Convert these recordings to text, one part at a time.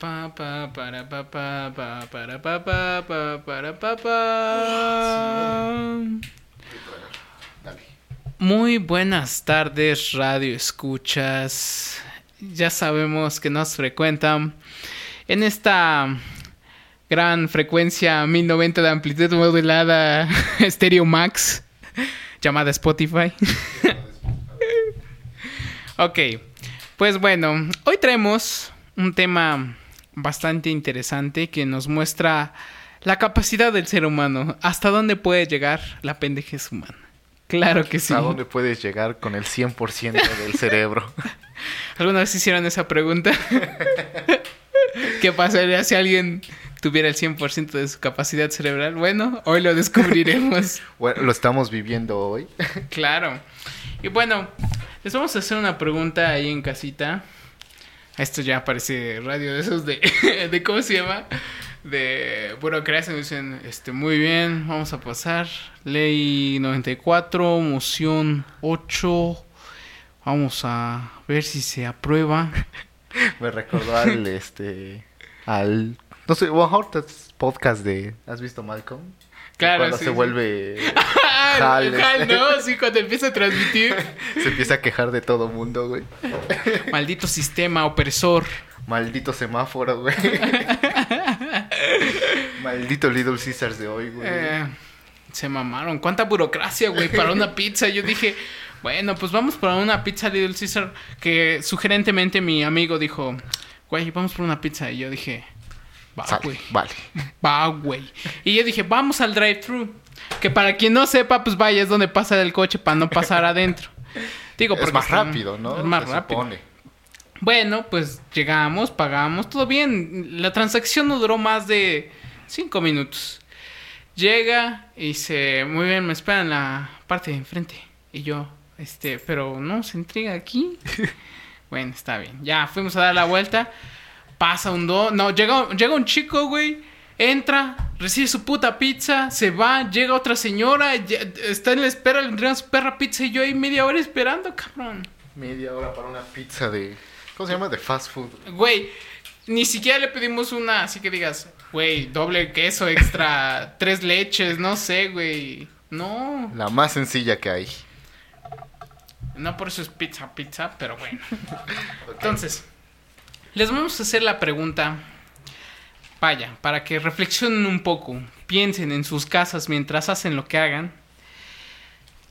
Pa, pa, para, pa, pa, pa, para, pa, pa, pa, para, pa, pa. Muy buenas tardes, radio escuchas. Ya sabemos que nos frecuentan en esta gran frecuencia 1090 de amplitud modulada Stereo Max llamada Spotify. ok, pues bueno, hoy traemos un tema bastante interesante que nos muestra la capacidad del ser humano, hasta dónde puede llegar la pendejez humana. Claro que sí. ¿A dónde puedes llegar con el 100% del cerebro? ¿Alguna vez hicieron esa pregunta? ¿Qué pasaría si alguien tuviera el 100% de su capacidad cerebral? Bueno, hoy lo descubriremos. bueno, lo estamos viviendo hoy. claro. Y bueno, les vamos a hacer una pregunta ahí en casita. Esto ya parece radio de esos de, de ¿cómo se llama? de burocracia. Me dicen, este, muy bien, vamos a pasar. Ley 94, moción 8. Vamos a ver si se aprueba. Me recordó al, este, al, no sé, One podcast de, ¿has visto Malcolm? Claro, cuando se vuelve Hal, Hal, este. ¿no? Sí, cuando empieza a transmitir. se empieza a quejar de todo mundo, güey. Maldito sistema opresor. Maldito semáforo, güey. Maldito Little Caesars de hoy, güey. Eh, se mamaron. ¿Cuánta burocracia, güey, para una pizza? Yo dije, bueno, pues vamos por una pizza Little Caesar. Que sugerentemente mi amigo dijo, güey, vamos por una pizza. Y yo dije, va, güey. Vale. Va, güey. Y yo dije, vamos al drive-thru. Que para quien no sepa, pues vaya, es donde pasa el coche para no pasar adentro. Digo, porque es más rápido, ¿no? Es más rápido. Bueno, pues llegamos, pagamos, todo bien. La transacción no duró más de cinco minutos. Llega y dice, muy bien, me espera en la parte de enfrente. Y yo, este, pero no, se entrega aquí. bueno, está bien. Ya fuimos a dar la vuelta. Pasa un do... No, llega, llega un chico, güey. Entra, recibe su puta pizza, se va, llega otra señora, está en la espera, le entregan su perra pizza y yo ahí media hora esperando, cabrón. Media hora para una pizza de ¿Cómo se llama? De fast food. Güey, ni siquiera le pedimos una, así que digas, güey, doble queso extra, tres leches, no sé, güey. No. La más sencilla que hay. No por eso es pizza, pizza, pero bueno. Entonces, les vamos a hacer la pregunta. Vaya, para que reflexionen un poco, piensen en sus casas mientras hacen lo que hagan.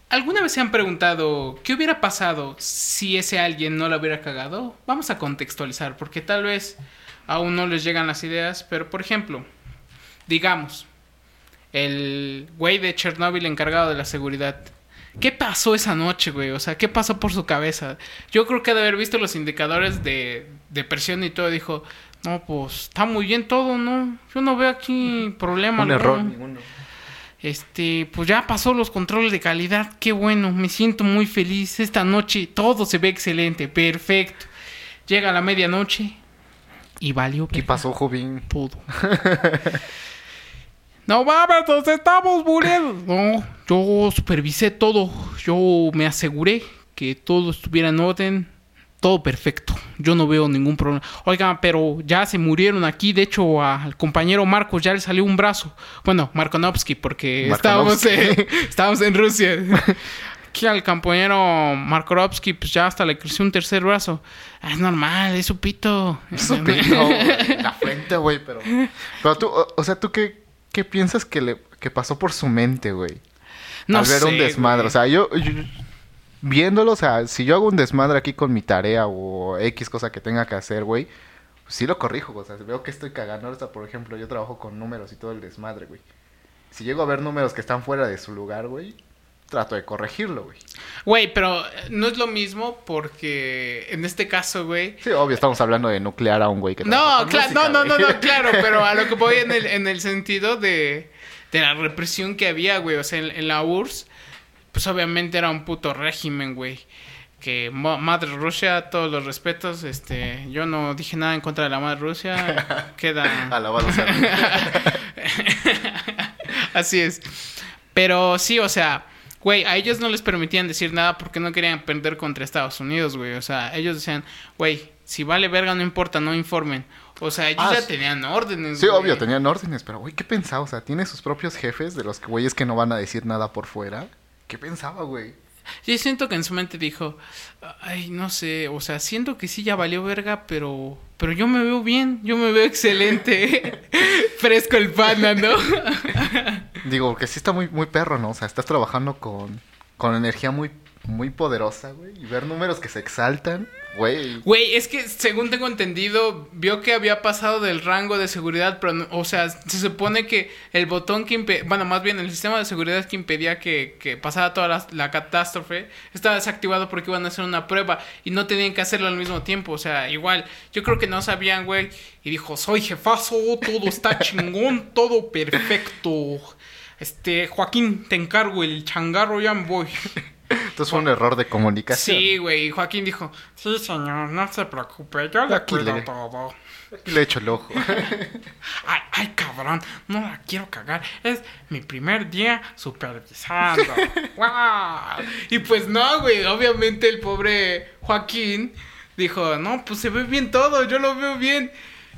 ¿Alguna vez se han preguntado qué hubiera pasado si ese alguien no lo hubiera cagado? Vamos a contextualizar, porque tal vez aún no les llegan las ideas, pero por ejemplo, digamos, el güey de Chernobyl encargado de la seguridad. ¿Qué pasó esa noche, güey? O sea, ¿qué pasó por su cabeza? Yo creo que de haber visto los indicadores de, de presión y todo, dijo, no, pues está muy bien todo, ¿no? Yo no veo aquí problema. Un error ninguno. Este, pues ya pasó los controles de calidad. Qué bueno, me siento muy feliz. Esta noche todo se ve excelente, perfecto. Llega la medianoche y valió. ¿Qué pasó, joven? Todo. no mames, nos estamos muriendo. No, yo supervisé todo. Yo me aseguré que todo estuviera en orden todo perfecto. Yo no veo ningún problema. Oigan, pero ya se murieron aquí. De hecho, al compañero Marcos ya le salió un brazo. Bueno, Markonovsky, porque estábamos, estábamos en Rusia. Aquí al compañero Markonovsky, pues ya hasta le creció un tercer brazo. Es normal, es su pito. Es su pito, La frente, güey, pero... Pero tú, o, sea, ¿tú qué, qué piensas que, le, que pasó por su mente, güey? No al ver un desmadre. O sea, yo viéndolo, o sea, si yo hago un desmadre aquí con mi tarea o X cosa que tenga que hacer, güey, pues sí lo corrijo, o sea, veo que estoy cagando. O sea, por ejemplo, yo trabajo con números y todo el desmadre, güey. Si llego a ver números que están fuera de su lugar, güey, trato de corregirlo, güey. Güey, pero eh, no es lo mismo porque en este caso, güey. Sí, obvio, estamos hablando de nuclear a un güey que No, claro, no, no, no, no, claro, pero a lo que voy en el, en el sentido de, de la represión que había, güey. O sea, en, en la URSS, pues obviamente era un puto régimen, güey. Que Madre Rusia, todos los respetos, este, yo no dije nada en contra de la Madre Rusia, queda... Alabado sea. Así es. Pero sí, o sea, güey, a ellos no les permitían decir nada porque no querían perder contra Estados Unidos, güey. O sea, ellos decían, güey, si vale verga, no importa, no informen. O sea, ellos Ah, ya sí. tenían órdenes. Sí, güey. obvio, tenían órdenes, pero güey, ¿qué pensaba? O sea, tiene sus propios jefes de los que güeyes que no van a decir nada por fuera. ¿Qué pensaba, güey? Yo siento que en su mente dijo, ay, no sé, o sea, siento que sí ya valió verga, pero, pero yo me veo bien, yo me veo excelente. Fresco el panda, ¿no? Digo, que sí está muy, muy perro, ¿no? O sea, estás trabajando con, con energía muy, muy poderosa, güey. Y ver números que se exaltan, güey. Güey, es que según tengo entendido, vio que había pasado del rango de seguridad, pero, no- o sea, se supone que el botón que impedía, bueno, más bien el sistema de seguridad que impedía que, que pasara toda la, la catástrofe, estaba desactivado porque iban a hacer una prueba y no tenían que hacerlo al mismo tiempo, o sea, igual, yo creo que no sabían, güey, y dijo, soy jefazo, todo está chingón, todo perfecto. Este, Joaquín, te encargo el changarro, ya me voy. Entonces fue un error de comunicación. Sí, güey, y Joaquín dijo, sí, señor, no se preocupe, yo le Aquí cuido le- todo. Y le echo el ojo. Ay, ay, cabrón, no la quiero cagar. Es mi primer día supervisando. ¡Guau! Y pues no, güey. Obviamente el pobre Joaquín dijo, no, pues se ve bien todo, yo lo veo bien.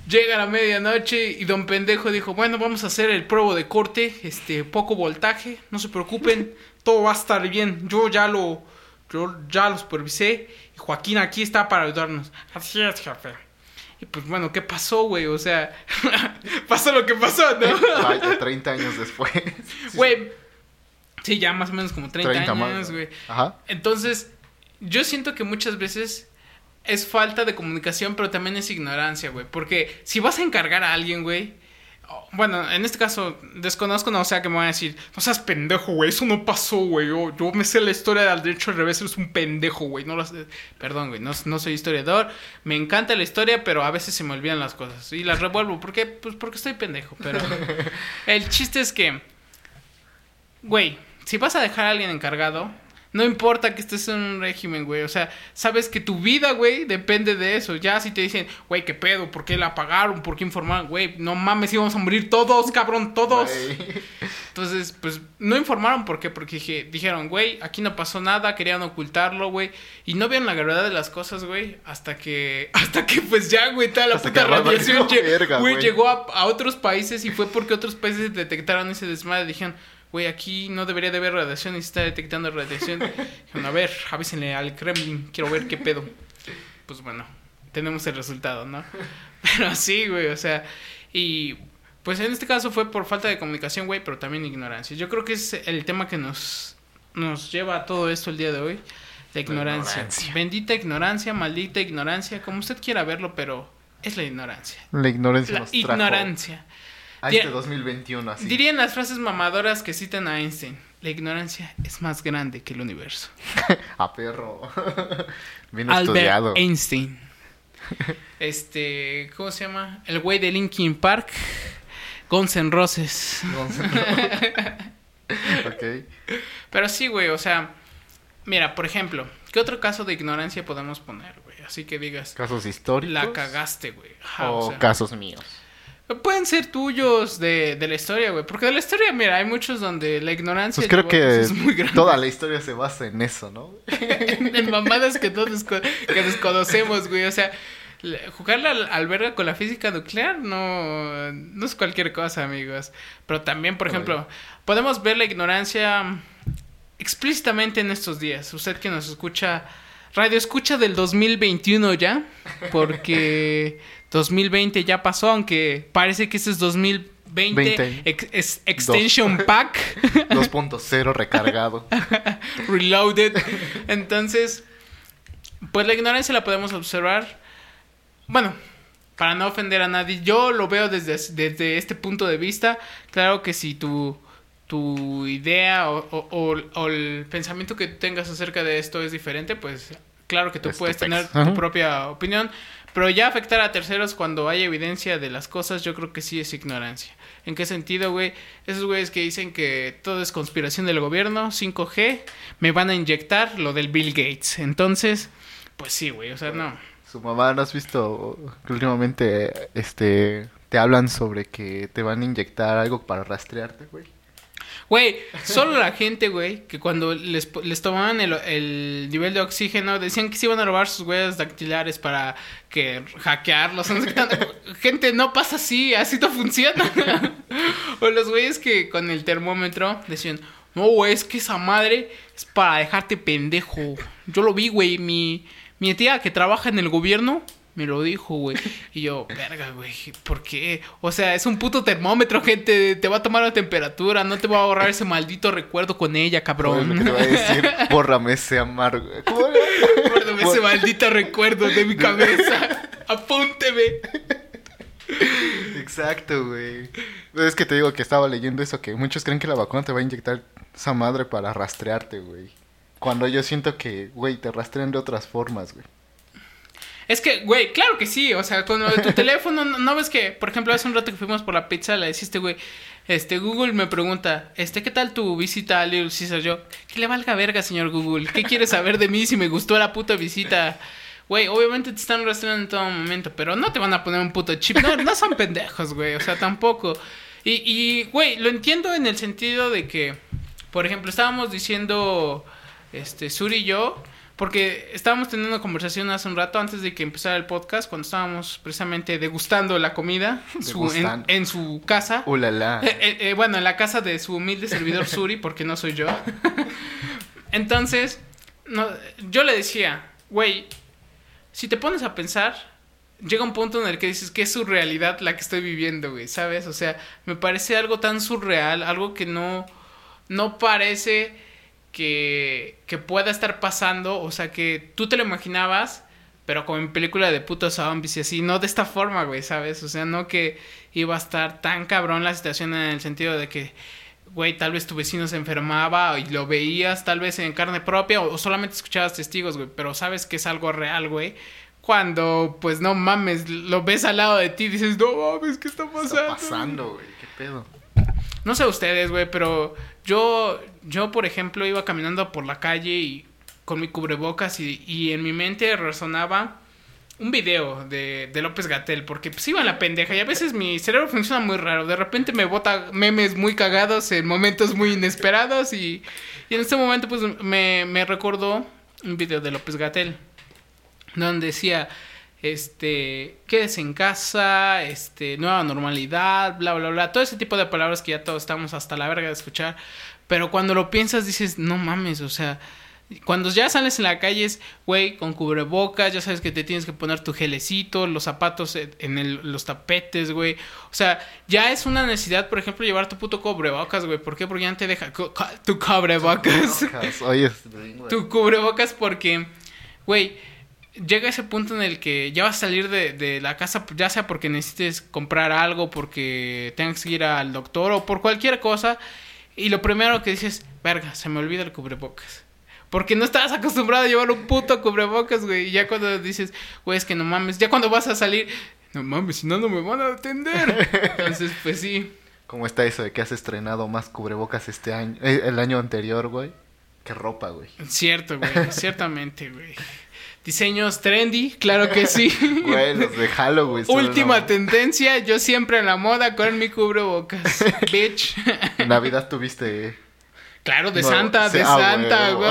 Llega la medianoche y don pendejo dijo, bueno, vamos a hacer el pruebo de corte, este, poco voltaje, no se preocupen, todo va a estar bien. Yo ya lo, yo ya lo supervisé y Joaquín aquí está para ayudarnos. Así es, jefe. Y pues bueno, ¿qué pasó, güey? O sea, pasó lo que pasó, ¿no? Vaya, 30 años después. Güey, sí, ya más o menos como 30, 30 más, años, güey. Ajá. Entonces, yo siento que muchas veces es falta de comunicación, pero también es ignorancia, güey. Porque si vas a encargar a alguien, güey. Bueno, en este caso, desconozco, no o sea que me van a decir, no seas pendejo, güey, eso no pasó, güey. Yo, yo me sé la historia del derecho al revés, eres un pendejo, güey. No lo sé. Perdón, güey, no, no soy historiador. Me encanta la historia, pero a veces se me olvidan las cosas. Y las revuelvo. ¿Por qué? Pues porque estoy pendejo. Pero el chiste es que, güey, si vas a dejar a alguien encargado, no importa que estés en un régimen, güey. O sea, sabes que tu vida, güey, depende de eso. Ya si te dicen, güey, ¿qué pedo? ¿Por qué la apagaron? ¿Por qué informaron? Güey, no mames, íbamos a morir todos, cabrón, todos. Entonces, pues, no informaron. ¿Por qué? Porque dije- dijeron, güey, aquí no pasó nada, querían ocultarlo, güey. Y no vieron la gravedad de las cosas, güey. Hasta que, hasta que, pues ya, güey, toda la Hasta puta radiación, güey. llegó a, a otros países y fue porque otros países detectaron ese desmadre. Dijeron, güey, aquí no debería de haber radiación y se está detectando radiación. Dijeron, a ver, avísenle al Kremlin, quiero ver qué pedo. Pues bueno, tenemos el resultado, ¿no? Pero sí, güey, o sea, y pues en este caso fue por falta de comunicación, güey, pero también ignorancia. Yo creo que es el tema que nos, nos lleva a todo esto el día de hoy. La ignorancia. ignorancia. Bendita ignorancia, maldita ignorancia, como usted quiera verlo, pero es la ignorancia. La ignorancia La nos trajo ignorancia. A este 2021 así. Dirían las frases mamadoras que citan a Einstein. La ignorancia es más grande que el universo. A perro. Bien Albert estudiado. Einstein. Este, ¿cómo se llama? El güey de Linkin Park. Guns N' Roses. ok. Pero sí, güey, o sea, mira, por ejemplo, ¿qué otro caso de ignorancia podemos poner, güey? Así que digas, Casos históricos. la cagaste, güey. Ajá, O o sea, casos míos. Pueden ser tuyos de, de la historia, güey. Porque de la historia, mira, hay muchos donde la ignorancia Pues creo que cosas muy grandes. toda la historia se basa en eso, ¿no? en mamadas que todos que desconocemos, güey. O sea, jugarle al, al verga con la física nuclear no, no es cualquier cosa, amigos. Pero también, por ejemplo, podemos ver la ignorancia explícitamente en estos días. Usted que nos escucha, radio escucha del 2021 ya, porque 2020 ya pasó, aunque parece que este es 2020 Veinte. ex- es Extension Pack. 2.0 recargado. Reloaded. Entonces, pues la ignorancia la podemos observar. Bueno, para no ofender a nadie, yo lo veo desde, desde este punto de vista. Claro que si tu, tu idea o, o- o- o el pensamiento que tengas acerca de esto es diferente, pues claro que tú Es puedes tener tu propia opinión, pero ya afectar a terceros cuando hay evidencia de las cosas, yo creo que sí es ignorancia. ¿En qué sentido, güey? Esos güeyes que dicen que todo es conspiración del gobierno, 5G, me van a inyectar lo del Bill Gates. Entonces, pues sí, güey, o sea, no. Su mamá, ¿no has visto que últimamente este te hablan sobre que te van a inyectar algo para rastrearte, güey? Güey, solo la gente, güey, que cuando les, les tomaban el, el nivel de oxígeno, decían que se iban a robar sus huellas dactilares para que hackearlos. gente, no pasa así, así no funciona. o los güeyes que con el termómetro decían, no, güey, es que esa madre es para dejarte pendejo. Yo lo vi, güey, mi, mi tía que trabaja en el gobierno me lo dijo, güey. Y yo, verga, güey, ¿por qué? O sea, es un puto termómetro, gente. Te va a tomar la temperatura. No te va a ahorrar ese maldito recuerdo con ella, cabrón. que te voy a decir, bórrame ese amargo. Recuérdame ese maldito recuerdo de mi cabeza. Apúnteme. Exacto, güey. Es que te digo que estaba leyendo eso, que muchos creen que la vacuna te va a inyectar esa madre para rastrearte, güey. Cuando yo siento que, güey, te rastrean de otras formas, güey. Es que, güey, claro que sí. O sea, con lo de tu teléfono, no, no ves que, por ejemplo, hace un rato que fuimos por la pizza, le deciste, güey, este, Google me pregunta, este, ¿qué tal tu visita a Little Caesar? Yo, que le valga verga, señor Google. ¿Qué quieres saber de mí si me gustó la puta visita? Güey, obviamente te están rastreando en todo momento, pero no te van a poner un puto chip. No, no son pendejos, güey. O sea, tampoco. Y, y, güey, lo entiendo en el sentido de que, por ejemplo, estábamos diciendo, este, Suri y yo, porque estábamos teniendo una conversación hace un rato antes de que empezara el podcast, cuando estábamos precisamente degustando la comida su- en, su casa. Ulala. Eh, eh, eh, bueno, en la casa de su humilde servidor Suri, porque no soy yo. Entonces, no, yo le decía, güey, si te pones a pensar, llega un punto en el que dices que es surrealidad la que estoy viviendo, güey, ¿sabes? O sea, me parece algo tan surreal, algo que no, no parece que, que pueda estar pasando, o sea, que tú te lo imaginabas, pero como en película de putos zombies y así, no de esta forma, güey, ¿sabes? O sea, no que iba a estar tan cabrón la situación en el sentido de que, güey, tal vez tu vecino se enfermaba y lo veías tal vez en carne propia o, o solamente escuchabas testigos, güey, pero sabes que es algo real, güey. Cuando, pues no mames, lo ves al lado de ti y dices, no mames, ¿qué está ¿Qué pasando? está pasando, güey? ¿Qué pedo? No sé ustedes, güey, pero yo, yo, por ejemplo, iba caminando por la calle y con mi cubrebocas y, y en mi mente resonaba un video de, de López Gatel, porque pues iba en la pendeja y a veces mi cerebro funciona muy raro. De repente me bota memes muy cagados en momentos muy inesperados y, y en este momento pues me, me recordó un video de López Gatel donde decía este quédese en casa, este nueva normalidad, bla bla bla, todo ese tipo de palabras que ya todos estamos hasta la verga de escuchar, pero cuando lo piensas dices, no mames, o sea, cuando ya sales en la calle es, güey, con cubrebocas, ya sabes que te tienes que poner tu gelecito, los zapatos en el- los tapetes, güey. O sea, ya es una necesidad, por ejemplo, llevar tu puto cubrebocas, güey. ¿Por qué? Porque ya no te deja cu- cu- tu cubrebocas Oye, tu cubrebocas porque, güey, llega ese punto en el que ya vas a salir de, de la casa, ya sea porque necesites comprar algo, porque tengas que ir al doctor o por cualquier cosa, y lo primero que dices, verga, se me olvida el cubrebocas. Porque no estabas acostumbrado a llevar un puto cubrebocas, güey. Y ya cuando dices, güey, es que no mames, ya cuando vas a salir, no mames, si no, no me van a atender. Entonces, pues sí. ¿Cómo está eso de que has estrenado más cubrebocas este año, eh, el año anterior, güey? Qué ropa, güey. Cierto, güey, ciertamente, güey. Diseños trendy, claro que sí. Güey, los de Halloween. Última una- tendencia, yo siempre en la moda con mi cubrebocas. Bitch. Navidad tuviste... Claro, de No, Santa, sí, de ah, Santa, güey.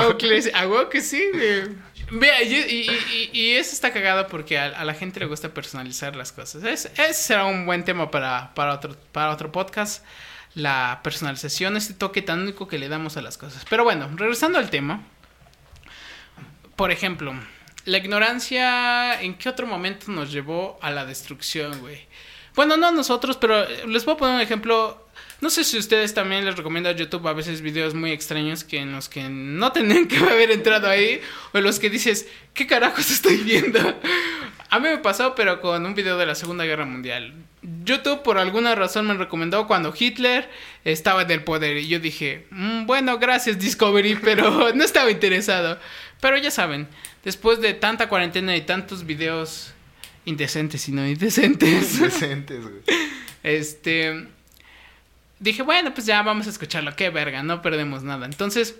A huevo que sí, güey. Vea, y, y, y- y eso está cagado porque a, a la gente le gusta personalizar las cosas. Es- ese será un buen tema para, para, otro, para otro podcast. La personalización, este toque tan único que le damos a las cosas. Pero bueno, regresando al tema. Por ejemplo, la ignorancia, ¿en qué otro momento nos llevó a la destrucción, güey? Bueno, no a nosotros, pero eh, les puedo poner un ejemplo. No sé si ustedes también les recomiendo a YouTube a veces videos muy extraños que en los que no tenían que haber entrado ahí, o en los que dices, ¿qué carajos estoy viendo? A mí me pasó, pero con un video de la Segunda Guerra Mundial. YouTube por alguna razón me recomendó cuando Hitler estaba en el poder y yo dije, "Mm, bueno, gracias Discovery, pero no estaba interesado. Pero ya saben, después de tanta cuarentena y tantos videos indecentes y no indecentes, Decentes, güey. este dije, bueno, pues ya vamos a escucharlo, qué verga, no perdemos nada. Entonces,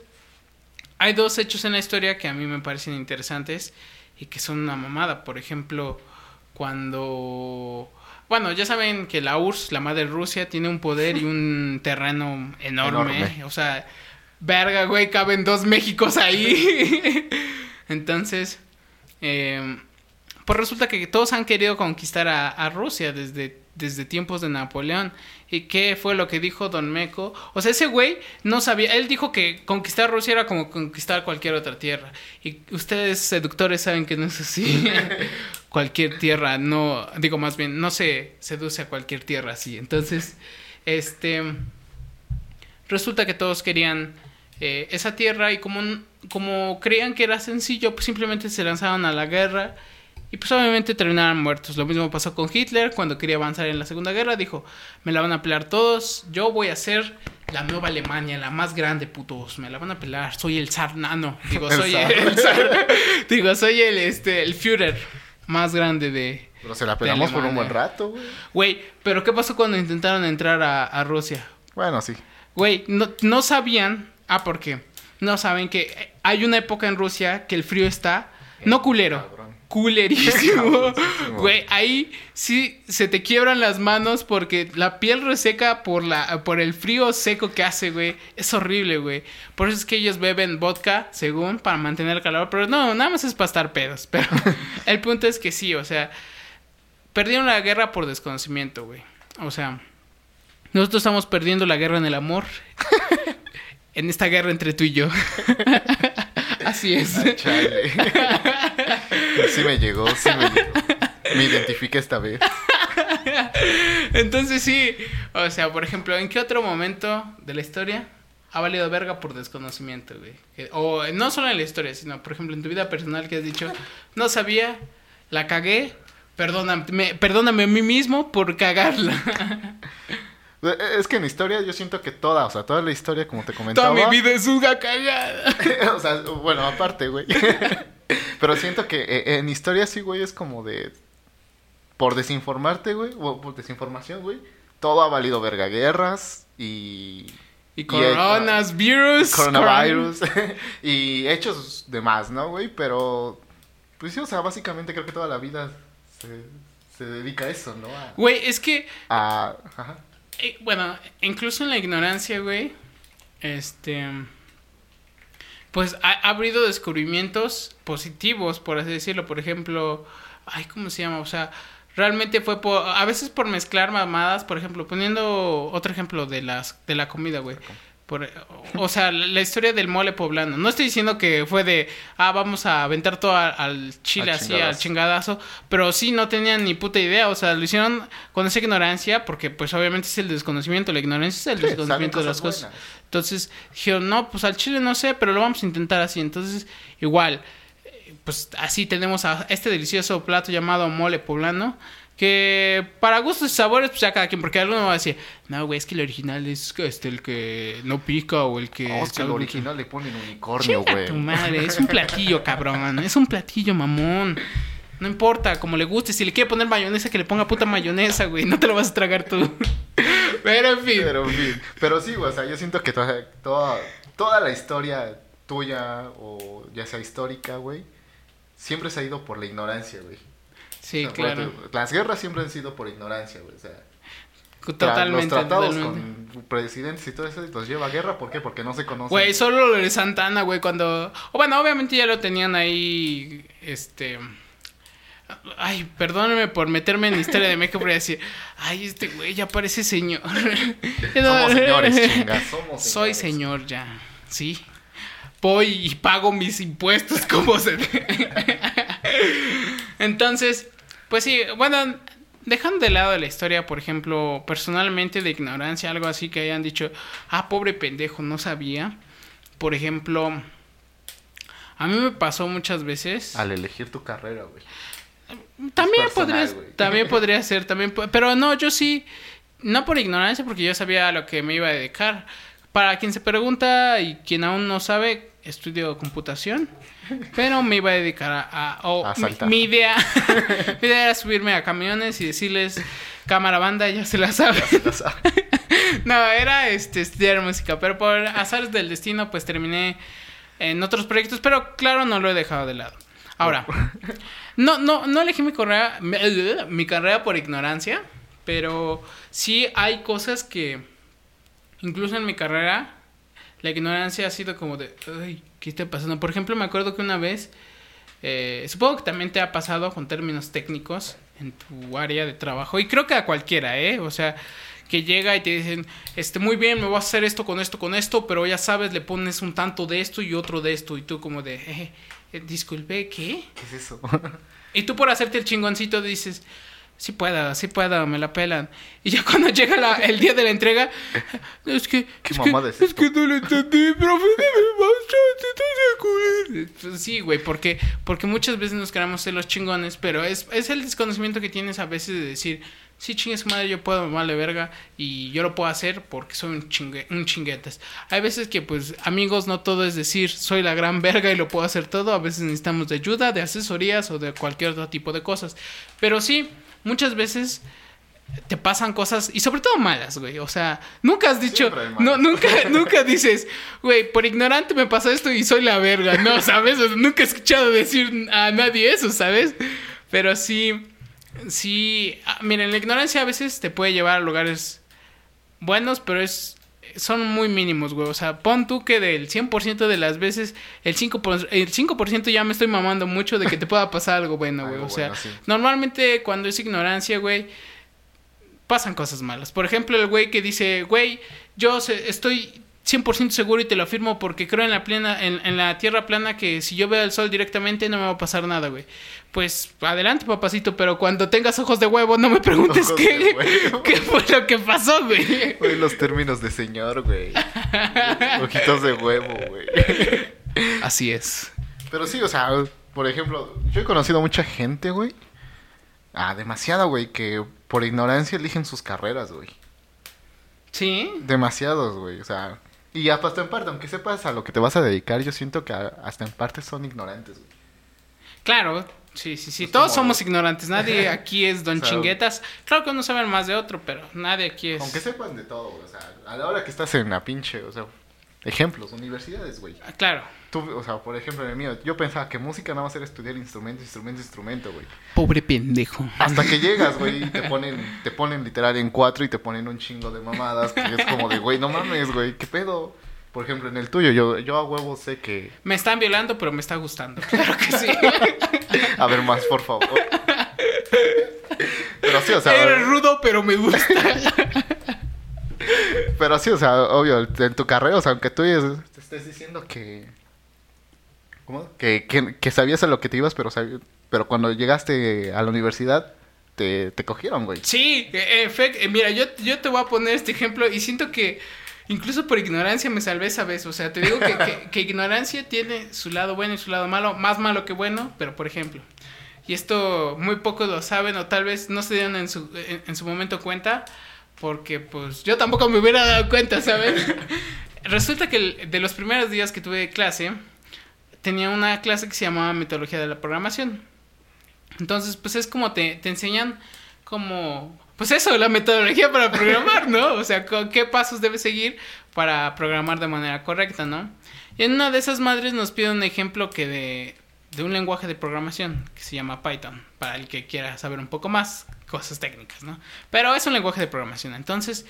hay dos hechos en la historia que a mí me parecen interesantes y que son una mamada. Por ejemplo, cuando... Bueno, ya saben que la URSS, la madre Rusia, tiene un poder y un terreno enorme. Enorme. O sea, verga, güey, caben dos Méxicos ahí. Entonces, eh, pues resulta que todos han querido conquistar a, a Rusia desde, desde tiempos de Napoleón. ¿Y qué fue lo que dijo Don Meco? O sea, ese güey no sabía. Él dijo que conquistar Rusia era como conquistar cualquier otra tierra. Y ustedes, seductores, saben que no es así. cualquier tierra no. Digo, más bien, no se seduce a cualquier tierra así. Entonces, este. Resulta que todos querían eh, esa tierra y como, como creían que era sencillo, pues simplemente se lanzaron a la guerra y pues obviamente terminaron muertos. Lo mismo pasó con Hitler cuando quería avanzar en la Segunda Guerra, dijo, me la van a pelear todos, yo voy a ser la nueva Alemania, la más grande, putos, me la van a pelear, soy el zar nano, digo, El soy zar. el, zar. digo, soy el, este, el Führer más grande de... Pero se la pegamos por un buen rato, güey. Güey, pero ¿qué pasó cuando intentaron entrar a, a Rusia? Bueno, sí. Güey, no, no sabían. Ah, ¿por qué? No saben que hay una época en Rusia que el frío está. No culero. Culerísimo. Güey, ahí sí se te quiebran las manos porque la piel reseca por la por el frío seco que hace, güey. Es horrible, güey. Por eso es que ellos beben vodka, según, para mantener el calor. Pero no, nada más es para estar pedos. Pero el punto es que sí, o sea, perdieron la guerra por desconocimiento, güey. O sea, nosotros estamos perdiendo la guerra en el amor. en esta guerra entre tú y yo. Así es. Ay, chale. sí me llegó, sí me llegó. Me identifiqué esta vez. Entonces sí, o sea, por ejemplo, ¿en qué otro momento de la historia ha valido verga por desconocimiento, güey? O no solo en la historia, sino, por ejemplo, en tu vida personal que has dicho, no sabía, la cagué, perdóname, perdóname a mí mismo por cagarla. Eh, Es que en historia yo siento que toda, o sea, toda la historia, como te comentaba. Toda mi vida es una cagada. o sea, bueno, aparte, güey. Pero siento que eh, en historia sí, güey, es como de. Por desinformarte, güey, o por desinformación, güey. Todo ha valido verga. Guerras y. Y coronas, virus, Coronavirus. y hechos demás, ¿no, güey? Pero. Pues sí, o sea, básicamente creo que toda la vida se, se dedica a eso, ¿no? A. Güey, es que a- ajá. Eh, bueno, incluso en la ignorancia, güey, este, pues ha, ha habido descubrimientos positivos, por así decirlo. Por ejemplo, ay, ¿cómo se llama? O sea, realmente fue por, a veces por mezclar mamadas, por ejemplo, poniendo otro ejemplo de las, de la comida, güey. Por, o sea, la, la historia del mole poblano. No estoy diciendo que fue de, ah, vamos a aventar todo a- al chile Al así, al chingadazo. Pero sí, no tenían ni puta idea. O sea, lo hicieron con esa ignorancia, porque pues obviamente es el desconocimiento. La ignorancia es el Sí, desconocimiento de las cosas buenas. Entonces dijeron, no, pues al chile no sé, pero lo vamos a intentar así. Entonces, igual, eh, pues así tenemos a este delicioso plato llamado mole poblano. Que para gustos y sabores, pues ya cada quien, porque alguno va a decir, no, güey, es que el original es este, el que no pica o el que. Es que sabe original le ponen unicornio, güey. tu madre, es un platillo, cabrón. Es un platillo, mamón. No importa, como le guste. Si le quiere poner mayonesa, que le ponga puta mayonesa, güey. No te lo vas a tragar tú. Pero en fin. Pero, en fin. Pero sí, güey, o sea, yo siento que toda, toda, toda la historia tuya, o ya sea histórica, güey, siempre se ha ido por la ignorancia, güey. Sí, O sea, claro. Las guerras siempre han sido por ignorancia, güey. O sea, Totalmente. los tratados totalmente. con presidentes y todo eso los lleva a guerra, ¿por qué? Porque no se conocen. Güey, solo lo de Santana, güey, cuando... O bueno, obviamente ya lo tenían ahí, este... Ay, perdónenme por meterme en historia de México, pero decir, ay, este güey ya parece señor. Somos señores, chinga, somos Soy señores. señor ya, sí. Voy y pago mis impuestos como se. Entonces, pues sí, bueno, dejando de lado la historia, por ejemplo, personalmente de ignorancia, algo así que hayan dicho, ah, pobre pendejo, no sabía. Por ejemplo, a mí me pasó muchas veces. Al elegir tu carrera, güey. También personal, podría, también podría ser, también, pero no, yo sí, no por ignorancia, porque yo sabía a lo que me iba a dedicar. Para quien se pregunta y quien aún no sabe, estudio computación, pero me iba a dedicar a... a- o A mi, idea, mi idea era subirme a camiones y decirles, cámara banda, ya se la sea, No, era este, estudiar música, pero por azares del destino, pues terminé en otros proyectos, pero claro, no lo he dejado de lado. Ahora, no, no, no elegí mi carrera, mi carrera por ignorancia, pero sí hay cosas que, incluso en mi carrera, la ignorancia ha sido como de, ay, ¿qué está pasando? Por ejemplo, me acuerdo que una vez, eh, supongo que también te ha pasado con términos técnicos en tu área de trabajo, y creo que a cualquiera, ¿eh? O sea, que llega y te dicen, este, muy bien, me voy a hacer esto con esto, con esto, pero ya sabes, le pones un tanto de esto y otro de esto, y tú como de, eh, eh, disculpe, ¿qué? ¿Qué es eso? Y tú por hacerte el chingoncito dices, sí puedo, sí puedo, me la pelan. Y ya cuando llega la- el día de la entrega, es que, ¿Qué es, mamada que, es es que no lo entendí, profe, dime más chance, ¿estás de acuerdo?". Pues sí, güey, porque, porque muchas veces nos queremos ser los chingones, pero es, es el desconocimiento que tienes a veces de decir, sí, chingue su madre, yo puedo, me vale verga, y yo lo puedo hacer porque soy un, chingue, un chinguetas. Hay veces que, pues, amigos, no todo es decir, soy la gran verga y lo puedo hacer todo, a veces necesitamos de ayuda, de asesorías o de cualquier otro tipo de cosas. Pero sí, muchas veces te pasan cosas y sobre todo malas, güey. O sea, nunca has dicho, no, nunca, nunca dices, güey, por ignorante me pasó esto y soy la verga. No, ¿sabes? O sea, nunca he escuchado decir a nadie eso, ¿sabes? Pero sí, sí, ah, miren, la ignorancia a veces te puede llevar a lugares buenos, pero es son muy mínimos, güey. O sea, pon tú que del 100% de las veces, el 5%, por- el 5% ya me estoy mamando mucho de que te pueda pasar algo bueno, güey. Algo O sea, bueno, sí. normalmente cuando es ignorancia, güey, pasan cosas malas. Por ejemplo, el güey que dice, güey, yo estoy 100% seguro y te lo afirmo porque creo en la plena en, en la tierra plana que si yo veo el sol directamente no me va a pasar nada, güey. Pues adelante, papacito, pero cuando tengas ojos de huevo no me preguntes qué, qué fue lo que pasó, güey. Güey, los términos de señor, güey. Ojitos de huevo, güey. Así es. Pero sí, o sea, por ejemplo, yo he conocido a mucha gente, güey. Ah, demasiada, güey, que por ignorancia eligen sus carreras, güey. Sí. Demasiados, güey. O sea, y hasta en parte, aunque sepas a lo que te vas a dedicar, yo siento que hasta en parte son ignorantes, güey. Claro, sí, sí, sí. Todos somos ignorantes. Nadie aquí es don O sea, chinguetas. Claro que uno sabe más de otro, pero nadie aquí es. Aunque sepan de todo, güey. O sea, a la hora que estás en la pinche, o sea, ejemplos, universidades, güey. Ah, Claro. Tú, o sea, por ejemplo, en el mío, yo pensaba que música nada más era estudiar instrumento, instrumento, instrumento, güey. Pobre pendejo. Hasta que llegas, güey, y te ponen, te ponen literal en cuatro y te ponen un chingo de mamadas. Que es como de, güey, no mames, güey, ¿qué pedo? Por ejemplo, en el tuyo, yo, yo a huevo sé que... Me están violando, pero me está gustando. Claro que sí. A ver más, por favor. Pero sí, o sea... Eres rudo, pero me gusta. Pero sí, o sea, obvio, en tu carrera, o sea, aunque tú te estés diciendo que... ¿Cómo? Que, que, que sabías a lo que te ibas, pero, pero cuando llegaste a la universidad, te, te cogieron, güey. Sí, en efecto. Mira, yo, yo te voy a poner este ejemplo y siento que incluso por ignorancia me salvé esa vez. O sea, te digo que, que- que ignorancia tiene su lado bueno y su lado malo. Más malo que bueno, pero por ejemplo. Y esto muy pocos lo saben o tal vez no se dieron en su, en, en su momento cuenta. Porque pues yo tampoco me hubiera dado cuenta, ¿sabes? Resulta que el- de los primeros días que tuve clase, tenía una clase que se llamaba Metodología de la Programación. Entonces, pues es como te, te enseñan como, pues eso, la metodología para programar, ¿no? O sea, qué pasos debes seguir para programar de manera correcta, ¿no? Y en una de esas madres nos pide un ejemplo que de, de un lenguaje de programación que se llama Python, para el que quiera saber un poco más, cosas técnicas, ¿no? Pero es un lenguaje de programación. Entonces,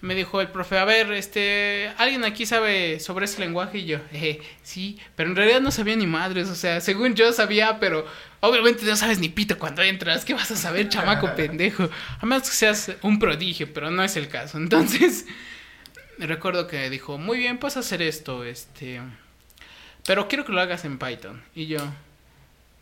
me dijo el profe, a ver, este, ¿alguien aquí sabe sobre ese lenguaje? Y yo, eh, sí, pero en realidad no sabía ni madres, o sea, según yo sabía, pero obviamente no sabes ni pito cuando entras, ¿qué vas a saber, chamaco pendejo? A menos que seas un prodigio, pero no es el caso. Entonces, recuerdo que dijo, muy bien, puedes hacer esto, este, pero quiero que lo hagas en Python. Y yo,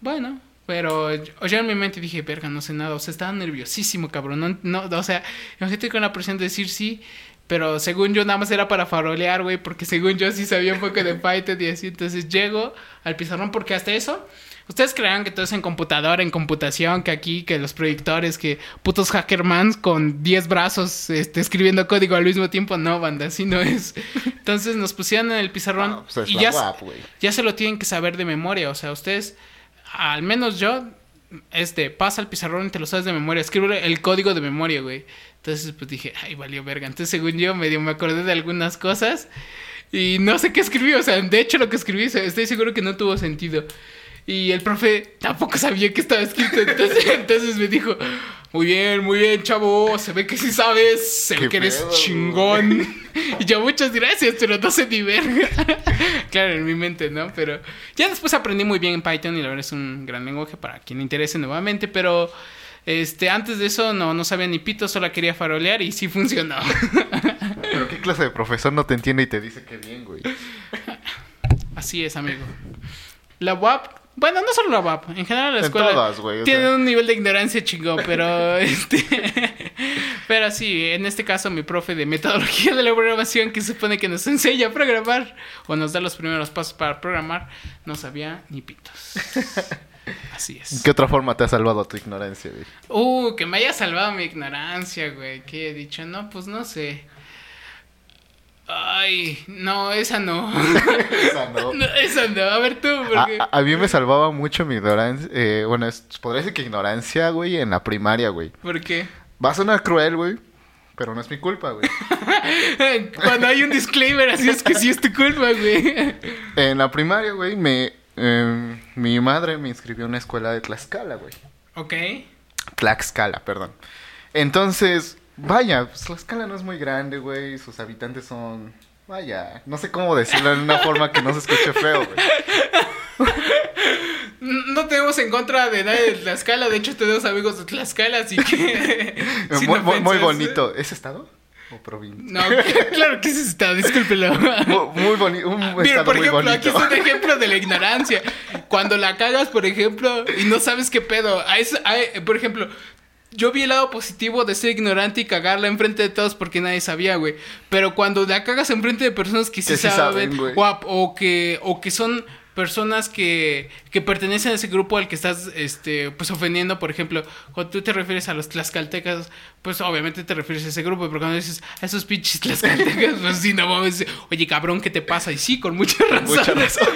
bueno, pero yo, yo en mi mente dije, verga, no sé nada. O sea, estaba nerviosísimo, cabrón. No, no, o sea, imagínate con la presión de decir sí. Pero según yo nada más era para farolear, güey. Porque según yo sí sabía un poco de Python y así. Entonces llego al pizarrón porque hasta eso Ustedes creerán que todo es en computadora, en computación, que aquí, que los proyectores, que putos hackermans con 10 brazos este, escribiendo código al mismo tiempo. No, banda, así no es. Entonces nos pusieron en el pizarrón Ah, pues es y ya, guap, ya se lo tienen que saber de memoria. O sea, ustedes, al menos yo, este, pasa al pizarrón y te lo sabes de memoria. Escribe el código de memoria, güey. Entonces, pues dije, ay, valió verga. Entonces, según yo, medio me acordé de algunas cosas. Y no sé qué escribí. O sea, de hecho, lo que escribí, estoy seguro que no tuvo sentido. Y el profe tampoco sabía que estaba escrito. Entonces, entonces me dijo, muy bien, muy bien, chavo. Se ve que sí sabes. Se ve ¿Qué que eres pedo, güey? chingón. Y yo, muchas gracias, pero no sé ni verga. claro, en mi mente, ¿no? Pero ya después aprendí muy bien en Python y la verdad es un gran lenguaje para quien le interese nuevamente, pero este antes de eso no, no sabía ni pito, solo quería farolear y sí funcionó. Pero qué clase de profesor no te entiende y te dice que bien, güey. Así es, amigo. La WAP, bueno, no solo la WAP, en general la En escuela todas, o tiene sea. un nivel de ignorancia chingón, pero este pero sí, en este caso mi profe de metodología de la programación que supone que nos enseña a programar o nos da los primeros pasos para programar, no sabía ni pitos. Así es. ¿Qué otra forma te ha salvado tu ignorancia, güey? Uh, que me haya salvado mi ignorancia, güey. ¿Qué he dicho? No, pues no sé. Ay, no, esa no. Esa no. No, esa no. A ver tú, A, porque... a- a mí me salvaba mucho mi ignorancia. eh, bueno, es- podría decir que ignorancia, güey, en la primaria, güey. ¿Por qué? Va a sonar cruel, güey. Pero no es mi culpa, güey. Cuando hay un disclaimer, así es que sí es tu culpa, güey. En la primaria, güey, me, eh, mi madre me inscribió en una escuela de Tlaxcala, güey. Ok. Tlaxcala, perdón. Entonces, vaya, pues Tlaxcala no es muy grande, güey. Sus habitantes son. Vaya, no sé cómo decirlo en una forma que no se escuche feo, güey. No tenemos en contra de nadie de Tlaxcala. De hecho, tenemos amigos de Tlaxcala, así que. muy, muy- bonito. ¿Es estado o provincia? No, claro que sí está, discúlpelo. Muy, muy bonito. Un Mira, estado por muy ejemplo, aquí es un ejemplo de la ignorancia. Cuando la cagas, por ejemplo, y no sabes qué pedo. A eso- a- por ejemplo, yo vi el lado positivo de ser ignorante y cagarla enfrente de todos porque nadie sabía, güey. Pero cuando la cagas enfrente de personas que sí, Que sí saben, saben, o que, o que son personas que, que pertenecen a ese grupo al que estás este pues ofendiendo, por ejemplo, cuando tú te refieres a los tlaxcaltecas, pues obviamente te refieres a ese grupo, pero cuando dices a esos pinches tlaxcaltecas, pues sí, no mames, oye cabrón, ¿qué te pasa? Y sí, con mucha razón. Mucha razón.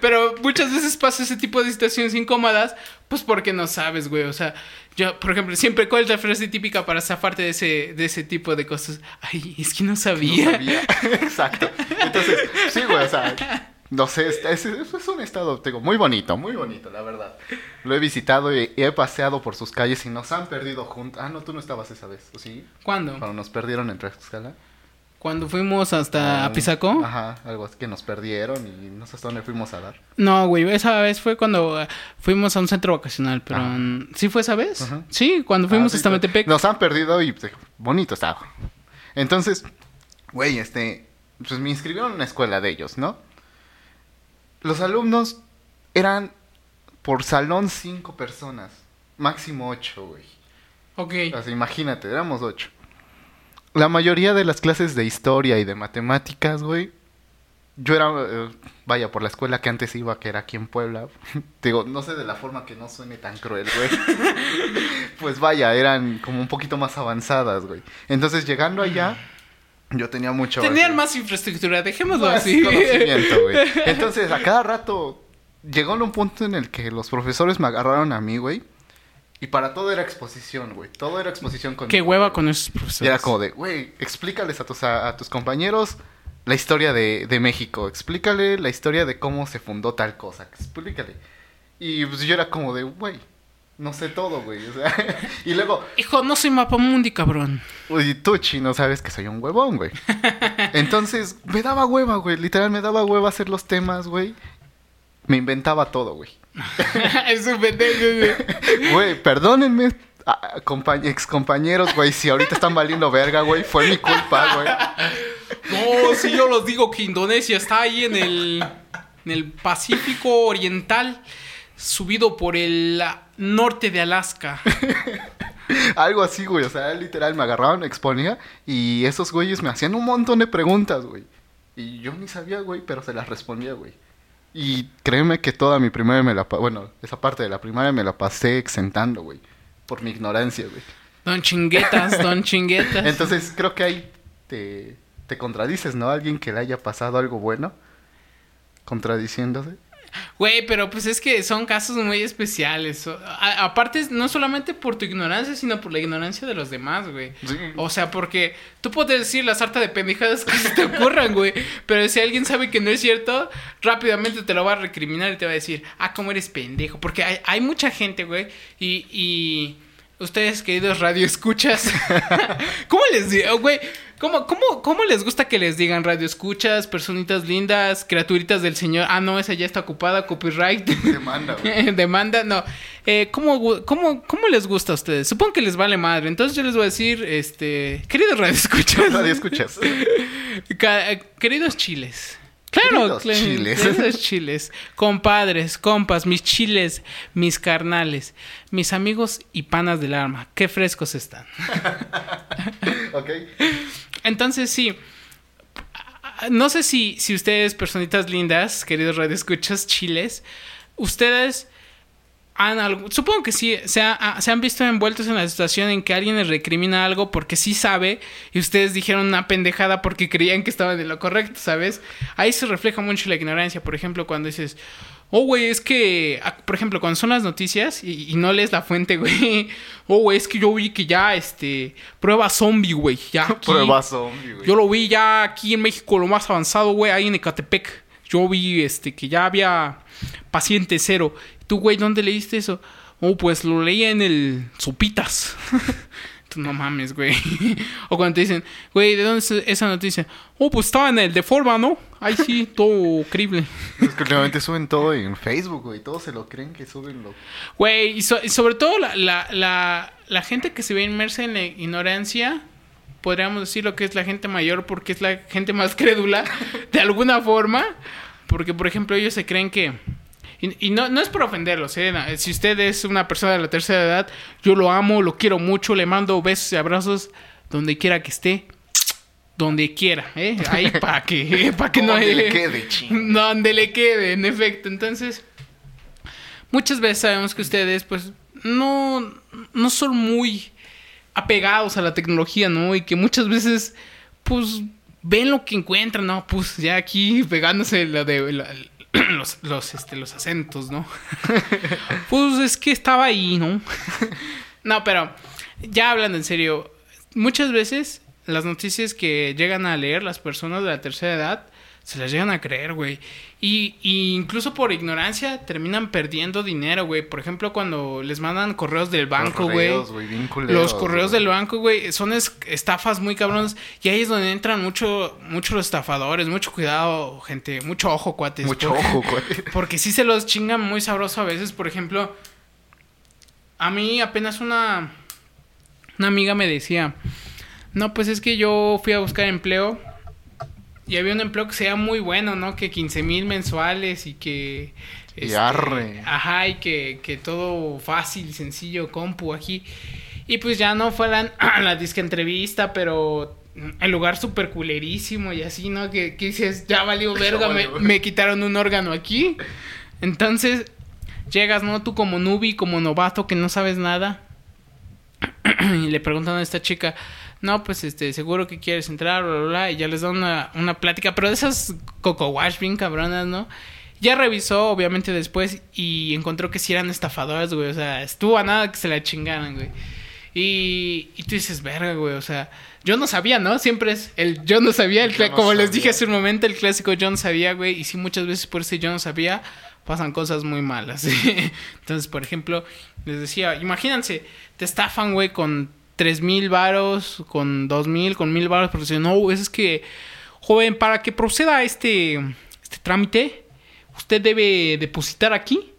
pero muchas veces pasa ese tipo de situaciones incómodas, pues porque no sabes, güey, o sea, yo, por ejemplo, siempre, ¿cuál es la frase típica para zafarte de ese, de ese tipo de cosas? Ay, es que no No sabía. sabía. Exacto. Entonces, sí, güey, o sea, no sé, es, es- un estado, digo, muy bonito, muy bonito, la verdad. Lo he visitado y, he paseado por sus calles y nos han perdido juntos. Ah, no, tú no estabas esa vez, ¿o sí? ¿Cuándo? Cuando nos perdieron en Tlaxcala. Cuando fuimos hasta Ah, Apizaco. Ajá, algo así que nos perdieron y no sé hasta dónde fuimos a dar. No, güey, esa vez fue cuando eh, fuimos a un centro vacacional, pero Ajá. ¿sí fue esa vez? Ajá. Sí, cuando fuimos Ah, sí, hasta Metepec. Nos han perdido y pues, bonito estaba. Entonces, güey, este, pues me inscribieron en una escuela de ellos, ¿no? Los alumnos eran por salón cinco personas, máximo ocho, güey. Ok. O sea, imagínate, éramos ocho. La mayoría de las clases de historia y de matemáticas, güey. Yo era, eh, vaya, por la escuela que antes iba, que era aquí en Puebla. Digo, no sé de la forma que no suene tan cruel, güey. pues vaya, eran como un poquito más avanzadas, güey. Entonces, llegando allá, yo tenía mucho... Tenían así, más infraestructura, dejémoslo más así. conocimiento, güey. Entonces, a cada rato llegó un punto en el que los profesores me agarraron a mí, güey. Y para todo era exposición, güey. Todo era exposición con Qué hueva con esos profesores. Y era como de, güey, explícales a tus, a, a tus compañeros la historia de, de México. Explícale la historia de cómo se fundó tal cosa. Explícale. Y pues yo era como de, güey, no sé todo, güey. O sea, y luego, Hijo, no soy mapamundi, cabrón. Oye, tú, chino, sabes que soy un huevón, güey. Entonces, me daba hueva, güey. Literal, me daba hueva hacer los temas, güey. Me inventaba todo, güey. es un pendejo, güey. Güey, perdónenme, a- compa- ex compañeros, güey, si ahorita están valiendo verga, güey. Fue mi culpa, güey. No, si yo los digo que Indonesia está ahí en el, en el Pacífico Oriental, subido por el ah, norte de Alaska. Algo así, güey. O sea, literal, me agarraban, me exponía. Y esos güeyes me hacían un montón de preguntas, güey. Y yo ni sabía, güey, pero se las respondía, güey. Y créeme que toda mi primaria me la... Bueno, esa parte de la primaria me la pasé exentando, güey. Por mi ignorancia, güey. Don chinguetas, don chinguetas. Entonces creo que ahí te, te contradices, ¿no? Alguien que le haya pasado algo bueno. Contradiciéndose. Güey, pero pues es que son casos muy especiales. A- aparte, no solamente por tu ignorancia, sino por la ignorancia de los demás, güey. Sí. O sea, porque tú puedes decir la sarta de pendejadas que se te ocurran, güey. Pero si alguien sabe que no es cierto, rápidamente te lo va a recriminar y te va a decir, ah, cómo eres pendejo. Porque hay, hay mucha gente, güey. Y, y ustedes, queridos radioescuchas, ¿cómo les digo, güey? ¿Cómo, cómo, ¿Cómo les gusta que les digan radioescuchas, personitas lindas, criaturitas del señor? Ah, no, esa ya está ocupada, copyright. Demanda, güey. Demanda, no. Eh, ¿cómo, cómo, ¿Cómo les gusta a ustedes? Supongo que les vale madre. Entonces yo les voy a decir, este... Queridos. Nadie escuchas. Ca- eh, queridos chiles. Claro, cla- chiles. queridos chiles. Compadres, compas, mis chiles, mis carnales, mis amigos y panas del arma. Qué frescos están. ok. Entonces, sí. No sé si, si ustedes, personitas lindas, queridos radioescuchas chiles, ustedes han supongo que sí, se, ha- se han visto envueltos en la situación en que alguien les recrimina algo porque sí sabe y ustedes dijeron una pendejada porque creían que estaban en lo correcto, ¿sabes? Ahí se refleja mucho la ignorancia, por ejemplo, cuando dices, oh, güey, es que, ah, por ejemplo, cuando son las noticias y, y no lees la fuente, güey, oh, güey, es que yo vi que ya, este, prueba zombie, güey, ya. aquí- Prueba zombie, güey. yo lo vi ya aquí en México, lo más avanzado, güey, ahí en Ecatepec. Yo vi este que ya había paciente cero. ¿Tú, güey, dónde leíste eso? Oh, pues lo leí en el Sopitas. Tú no mames, güey. o cuando te dicen, güey, ¿de dónde es esa noticia? Oh, pues estaba en el de forma, ¿no? Ahí sí, todo creíble. Es que últimamente suben todo en Facebook, güey. Todos se lo creen que suben lo... Güey, y, so- y sobre todo la, la, la, la gente que se ve inmersa en la ignorancia, podríamos decir lo que es la gente mayor porque es la gente más crédula, de alguna forma, porque por ejemplo ellos se creen que... Y, y no, no es por ofenderlos, ¿eh? Si usted es una persona de la tercera edad, yo lo amo, lo quiero mucho, le mando besos y abrazos donde quiera que esté. Donde quiera, ¿eh? Ahí para que, para que no... Donde le quede, ching. Donde le quede, en efecto. Entonces, muchas veces sabemos que ustedes, pues, no, no son muy apegados a la tecnología, ¿no? Y que muchas veces, pues, ven lo que encuentran, ¿no? Pues ya aquí pegándose la de la- los, los, este, los acentos, ¿no? pues es que estaba ahí, ¿no? no, pero ya hablando en serio, muchas veces las noticias que llegan a leer las personas de la tercera edad se las llegan a creer, güey. Y, y incluso por ignorancia terminan perdiendo dinero, güey. Por ejemplo, cuando les mandan correos del banco, güey. Culeros, Los correos del banco, güey, son es- estafas muy cabrones. Y ahí es donde entran mucho, mucho los estafadores. Mucho cuidado, gente. Mucho ojo, cuates. Mucho porque- ojo, güey. porque sí se los chingan muy sabroso a veces. Por ejemplo, a mí apenas una, una amiga me decía, no, pues es que yo fui a buscar empleo y había un empleo que sea muy bueno, ¿no? Que 15 mil mensuales y que... este, Y arre. Ajá, y que, que todo fácil, sencillo, compu aquí. Y pues ya no fue la, disque entrevista, pero el lugar súper culerísimo y así, ¿no? Que, que dices, ya valió verga, me quitaron un órgano aquí. Entonces, llegas, ¿no? Tú como nubi, como novato que no sabes nada. y le preguntan a esta chica, no, pues este, seguro que quieres entrar, bla, bla, bla. Y ya les da una, una plática, pero de esas coco wash bien cabronas, ¿no? Ya revisó, obviamente, después y encontró que sí eran estafadoras, güey. O sea, estuvo a nada que se la chingaran, güey. Y, y tú dices, verga, güey. O sea, yo no sabía, ¿no? Siempre es el yo no sabía. El, Yo cla- no como les dije hace un momento, el clásico yo no sabía, güey. Y sí, muchas veces por ese yo no sabía pasan cosas muy malas. Entonces, por ejemplo, les decía, imagínense, te estafan, güey, con tres mil varos, con dos mil, con mil varos, pero dicen, no, es que, joven, para que proceda este, este trámite, usted debe depositar aquí,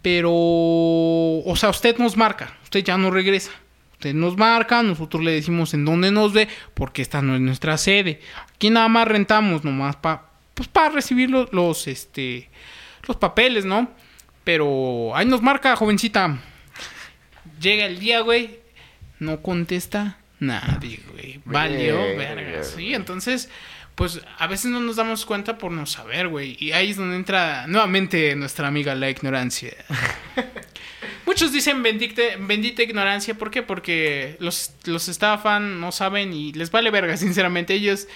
pero, o sea, usted nos marca, usted ya no regresa. Usted nos marca, nosotros le decimos en dónde nos ve, porque esta no es nuestra sede. Aquí nada más rentamos, nomás para pues recibir los, los, este, los papeles, ¿no? Pero ahí nos marca, jovencita. Llega el día, güey, no contesta nadie, güey. Valió, Verga. Sí, entonces, pues a veces no nos damos cuenta por no saber, güey. Y ahí es donde entra nuevamente nuestra amiga la ignorancia. Muchos dicen bendita, bendita ignorancia, ¿por qué? Porque los, los estafan, no saben y les vale verga, sinceramente. Ellos,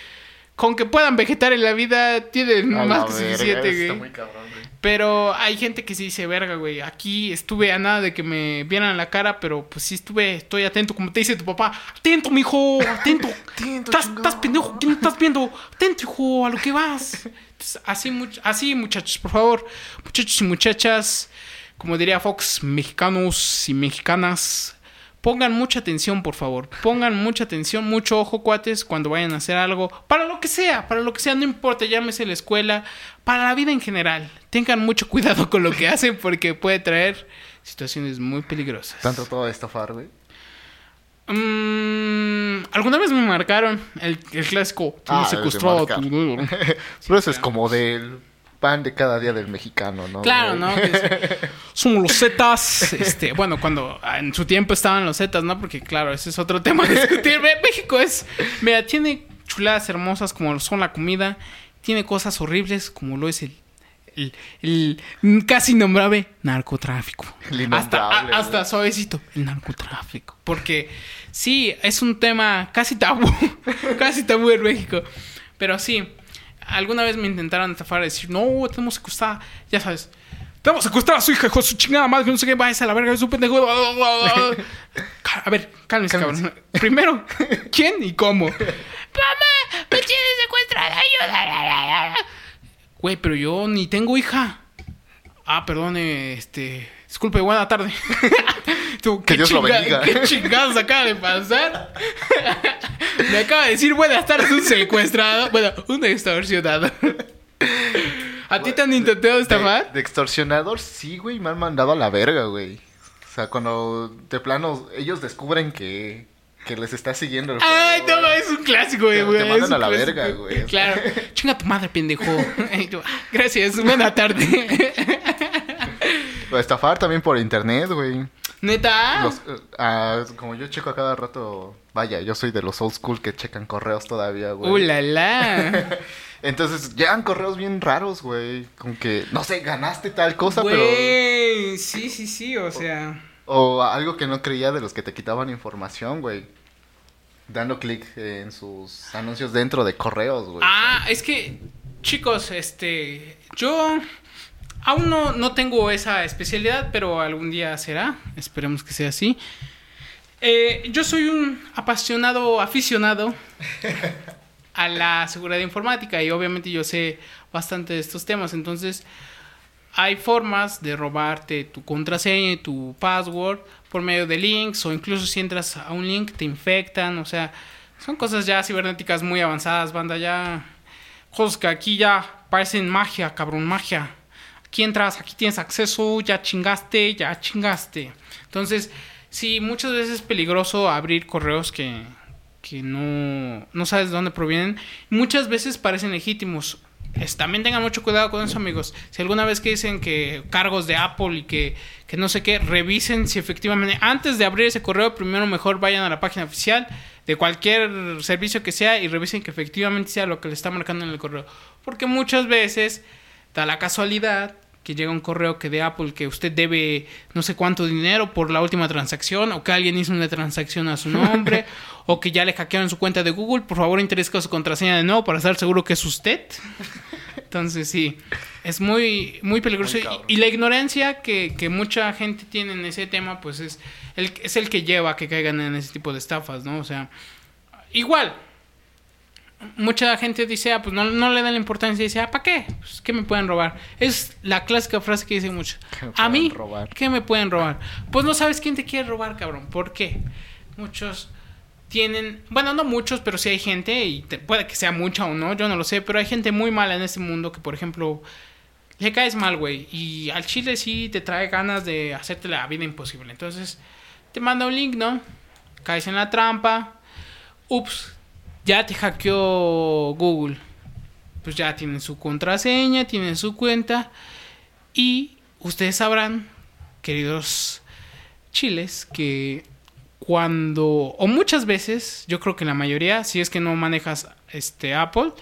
con que puedan vegetar en la vida, tienen A más que suficiente, está güey. muy cabrón, güey. Pero hay gente que sí dice, verga, güey, aquí estuve a nada de que me vieran la cara, pero pues sí estuve, estoy atento, como te dice tu papá. Atento, mijo, atento. Atento, estás, estás pendejo, ¿quién estás viendo? Atento, hijo, a lo que vas. Entonces, así, much- así, muchachos, por favor. Muchachos y muchachas, como diría Fox, mexicanos y mexicanas, pongan mucha atención, por favor. Pongan mucha atención, mucho ojo, cuates, cuando vayan a hacer algo. Para lo que sea, para lo que sea, no importa, llámese la escuela, para la vida en general. Tengan mucho cuidado con lo que hacen porque puede traer situaciones muy peligrosas. Tanto todo estafar, güey. Mm, Alguna vez me marcaron el, el clásico. Ah, "Hemos el de secuestrado a marcar. tu dedo". Pero eso es como del pan de cada día del mexicano, ¿no? Claro? ¿no? Somos los Zetas. Este, bueno, cuando en su tiempo estaban los Zetas, ¿no? Porque, claro, ese es otro tema a discutir. México es. Mira, tiene chuladas hermosas como son la comida. Tiene cosas horribles como lo es el. El, el casi innombrable narcotráfico. El hasta, a- hasta suavecito. El narcotráfico. Porque sí, es un tema casi tabú. casi tabú en México. Pero sí, alguna vez me intentaron estafar y decir, no, tenemos secuestrada, ya sabes. Tenemos secuestrada a su hija, hijo de su chingada madre, que no sé qué, vaya a la verga, es un pendejo. A ver, cálmese, cabrón. Primero, ¿quién y cómo? ¡Mamá! ¡Me tiene secuestrada! ¡Ayuda! Güey, pero yo ni tengo hija. Ah, perdone, este. Disculpe, buena tarde. Tú, Que ¿qué Dios lo bendiga. ¿Qué chingados acaba de pasar? Me acaba de decir buenas tardes un secuestrado. Bueno, un extorsionado. ¿A ti te han intentado De, estafar? de extorsionador, sí, güey, me han mandado a la verga, güey. O sea, cuando de plano ellos descubren que, que les está siguiendo el Ay, juego, no, güey. es un clásico, güey. Te- te güey, mandan es un a la clásico. verga, güey. Claro. Chinga tu madre, pendejo. Y tú, "Ah, Gracias, buena tarde. O estafar también por internet, güey. ¿Neta? Los, eh, ah, como yo checo a cada rato, vaya, yo soy de los old school que checan correos todavía, güey. ¡Uh, la, la! Entonces llegan correos bien raros, güey. Con que, no sé, ganaste tal cosa, pero... Güey, sí, sí, sí, o sea... O algo que no creía de los que te quitaban información, güey. Dando clic en sus anuncios dentro de correos, güey. Ah, es que, chicos, este, yo aún no, no tengo esa especialidad, pero algún día será. Esperemos que sea así. Eh, yo soy un apasionado aficionado a la seguridad informática y obviamente yo sé bastante de estos temas. Entonces, hay formas de robarte tu contraseña y tu password por medio de links o incluso si entras a un link te infectan, o sea, son cosas ya cibernéticas muy avanzadas, banda, ya cosas que aquí ya parecen magia, cabrón, magia. Aquí entras, aquí tienes acceso, ya chingaste, ya chingaste. Entonces, sí, muchas veces es peligroso abrir correos que, que no, no sabes de dónde provienen. Muchas veces parecen legítimos. También tengan mucho cuidado con eso, amigos. Si alguna vez que dicen que cargos de Apple y que, que no sé qué, revisen si efectivamente, antes de abrir ese correo, primero mejor vayan a la página oficial de cualquier servicio que sea y revisen que efectivamente sea lo que le está marcando en el correo. Porque muchas veces da la casualidad que llega un correo que de Apple que usted debe no sé cuánto dinero por la última transacción o que alguien hizo una transacción a su nombre o que ya le hackearon su cuenta de Google, por favor introduzca su contraseña de nuevo para estar seguro que es usted. Entonces sí, es muy, muy peligroso. Muy Y- y, la ignorancia que, que mucha gente tiene en ese tema, pues es el, es el que lleva a que caigan en ese tipo de estafas, ¿no? O sea, igual, mucha gente dice, ah, pues no, no le dan la importancia y dice, ah, ¿para qué? Pues, ¿Qué me pueden robar? Es la clásica frase que dicen mucho. ¿Qué me A mí, robar? ¿qué me pueden robar? Pues no sabes quién te quiere robar, cabrón. ¿Por qué? Muchos tienen, bueno, no muchos, pero sí hay gente, y te- puede que sea mucha o no, yo no lo sé, pero hay gente muy mala en este mundo que, por ejemplo, le caes mal, güey, y al chile sí te trae ganas de hacerte la vida imposible. Entonces, te manda un link, ¿no? Caes en la trampa, ups, ya te hackeó Google. Pues ya tienen su contraseña, tienen su cuenta, y ustedes sabrán, queridos chiles, que cuando o muchas veces, yo creo que la mayoría, si es que no manejas este Apple,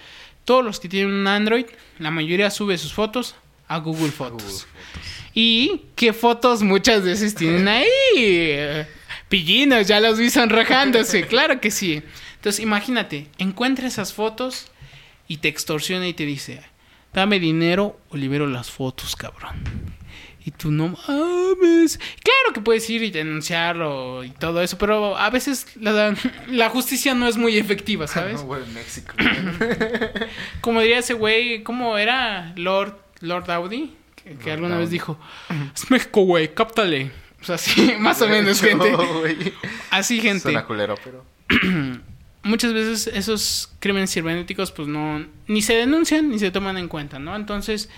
todos los que tienen un Android, la mayoría sube sus fotos a Google Fotos. Google Fotos. Y qué fotos muchas veces tienen ahí. Pillinos, ya los vi sonrojándose, claro que sí. Entonces, imagínate, encuentra esas fotos y te extorsiona y te dice, dame dinero o libero las fotos, cabrón. Y tú no mames. Claro que puedes ir y denunciarlo y todo eso, pero a veces la, la justicia no es muy efectiva, ¿sabes? No, güey, México. Como diría ese güey, ¿cómo era? Lord, Lord Audi, que, que Lord alguna vez dijo, es México, güey, cáptale. O sea, sí, más o menos, gente. Así, gente. Suena culero, pero... Muchas veces esos crímenes cibernéticos, pues no, ni se denuncian ni se toman en cuenta, ¿no? Entonces,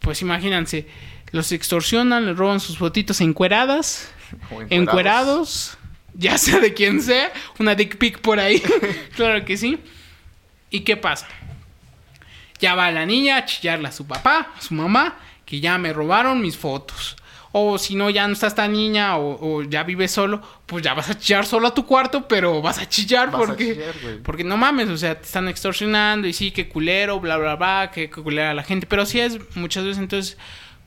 pues imagínense, los extorsionan, les roban sus fotitos encueradas, o encuerados, ya sea de quien sea, una dick pic por ahí, claro que sí. ¿Y qué pasa? Ya va la niña a chillarle a su papá, a su mamá, que ya me robaron mis fotos. O si no, ya no está esta niña o, o ya vives solo, pues ya vas a chillar solo a tu cuarto, pero vas a chillar Vas a porque... chillar, porque no mames, o sea, te están extorsionando y sí, que culero, bla, bla, bla, que, culera la gente. Pero sí es muchas veces, entonces,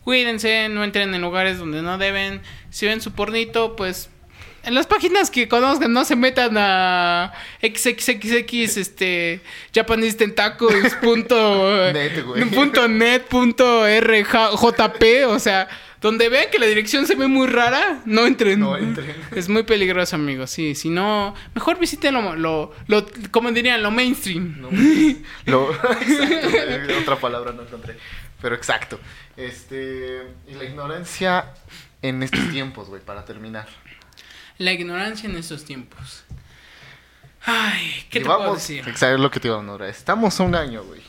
cuídense, no entren en lugares donde no deben. Si ven su pornito, pues en las páginas que conozcan, no se metan a xxxx, este, Japanese Tentacles punto, Net, punto net, punto rjp, o sea, donde vean que la dirección se ve muy rara, no entren. No entren. Es muy peligroso, amigos, sí, si no, mejor visiten lo, lo, lo como dirían, lo mainstream. No, lo... exacto, otra palabra no encontré. Pero exacto. Este... Y la ignorancia en estos tiempos, güey, para terminar. La ignorancia en estos tiempos. Ay, ¿qué te puedo Llevamos- decir? Exacto, es lo que te iba a nombrar. Estamos a un año, güey.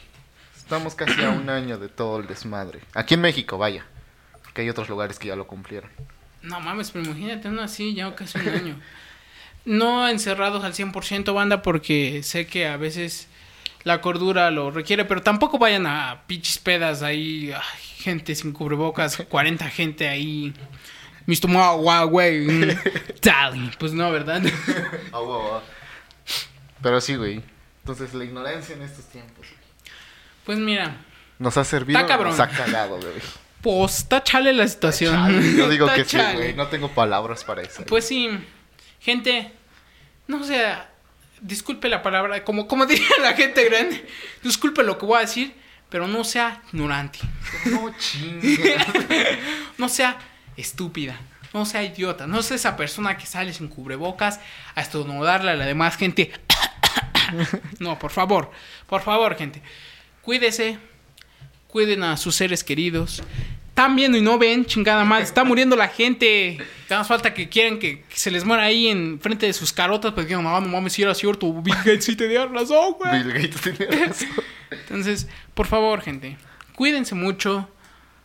Estamos casi a un año de todo el desmadre. Aquí en México, vaya. Porque hay otros lugares que ya lo cumplieron. No mames, pero imagínate uno así, ya casi un año. No encerrados al 100% banda porque sé que a veces la cordura lo requiere, pero tampoco vayan a pinches pedas ahí, ay, gente sin cubrebocas, 40 gente ahí. Mr. Wow, güey. Pues no, ¿verdad? Pero sí, güey. Entonces, la ignorancia en estos tiempos. Pues mira, Nos ha servido. Está cabrón. Nos ha cagado, güey. Pues chale la situación. Yo digo que sí, güey. No tengo palabras para eso. Pues sí, gente, no sea, disculpe la palabra, como, como diría la gente grande, disculpe lo que voy a decir, pero no sea ignorante, No chingas. no sea estúpida, no sea idiota, no sea esa persona que sale sin cubrebocas a estornudarle a la demás gente. No, por favor, por favor, gente, cuídese, cuiden a sus seres queridos. Están viendo y no ven, chingada madre. Está muriendo la gente. Nada más falta que quieran que, que se les muera ahí en frente de sus carotas. Pues digan, no, no mames, si era cierto. Bill Gates sí tenía razón, güey. Bill Gates tenía razón. Entonces, por favor, gente, cuídense mucho.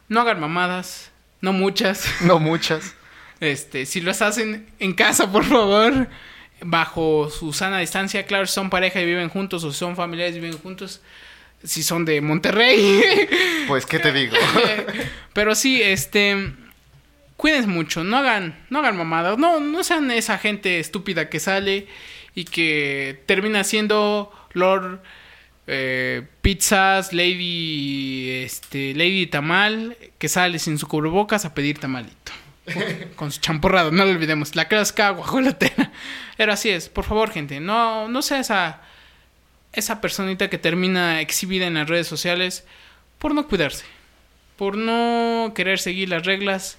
No hagan mamadas. No muchas. No muchas. Este, si los hacen en casa, por favor, bajo su sana distancia, claro, si son pareja y viven juntos o si son familiares y viven juntos, si son de Monterrey. Pues, ¿qué te digo? Pero sí, este cuídense mucho, no hagan no hagan mamadas, no no sean esa gente estúpida que sale y que termina siendo Lord eh, pizzas, Lady este Lady Tamal, que sale sin su cubrebocas a pedir tamalito. Con su champurrado, no lo olvidemos, la clásica guajolotera. Pero así es, por favor, gente, no, no sea esa, esa personita que termina exhibida en las redes sociales por no cuidarse, por no querer seguir las reglas.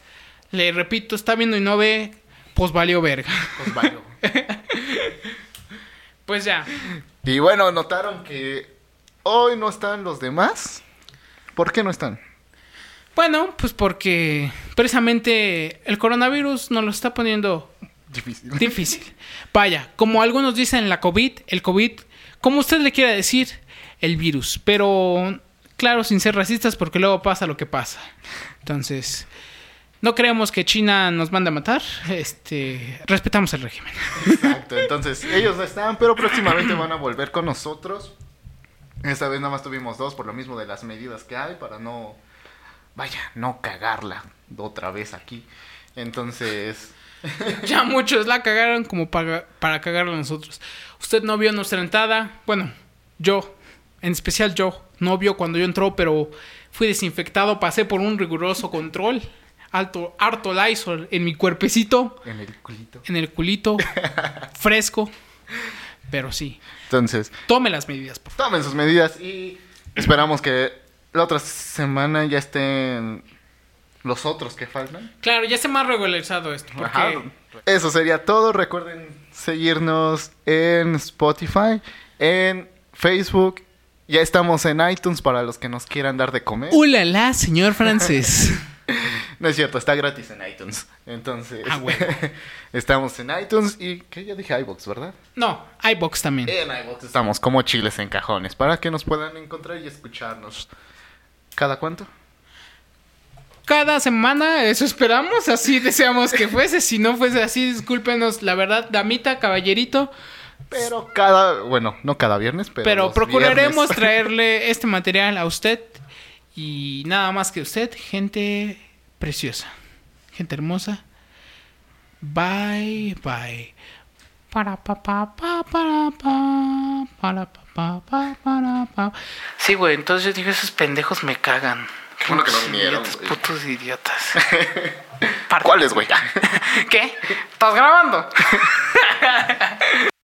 Le repito, está viendo y no ve, pues valió verga. Pues. Pues ya, Y bueno, notaron que hoy no están los demás. ¿Por qué no están? bueno, pues porque precisamente el coronavirus nos lo está poniendo Difícil. difícil. Vaya, como algunos dicen la COVID, el COVID, como usted le quiera decir, el virus. Pero, claro, sin ser racistas, porque luego pasa lo que pasa. Entonces, no creemos que China nos mande a matar. Este, respetamos el régimen. Exacto. Entonces, ellos no están, pero próximamente van a volver con nosotros. Esta vez nada más tuvimos dos por lo mismo de las medidas que hay para no, vaya, no cagarla otra vez aquí. Entonces, Ya muchos la cagaron como para, para cagarla a nosotros. Usted no vio nuestra entrada. Bueno, yo en especial yo, no vio cuando yo entró, pero fui desinfectado, pasé por un riguroso control, alto, harto Lysol en mi cuerpecito, En el culito. en el culito, fresco, pero sí, Entonces, tome las medidas, por favor. tomen sus medidas y esperamos que la otra semana ya estén los otros que faltan. Claro, ya está más regularizado esto, porque Ajá. Eso sería todo. Recuerden seguirnos en Spotify, en Facebook. Ya estamos en iTunes para los que nos quieran dar de comer. ¡Ulala, señor francés! No es cierto, está gratis en iTunes. Entonces, Ah, bueno. estamos en iTunes y que ya dije iBox, ¿verdad? No, iBox también. En iBox estamos como chiles en cajones para que nos puedan encontrar y escucharnos. ¿Cada cuánto? Cada semana, eso esperamos, así deseamos que fuese. Si no fuese así, discúlpenos, la verdad, damita, caballerito. Pero cada, bueno, no cada viernes, pero. Pero procuraremos viernes. traerle este material a usted. Y nada más que usted, gente preciosa, gente hermosa. Bye, bye. Para pa pa pa para pa para pa pa pa para pa. Sí, güey, entonces yo digo, esos pendejos me cagan. Bueno que no vinieron, idiotas. Putos idiotas. ¿Cuáles, güey? ¿Qué? ¿Estás grabando?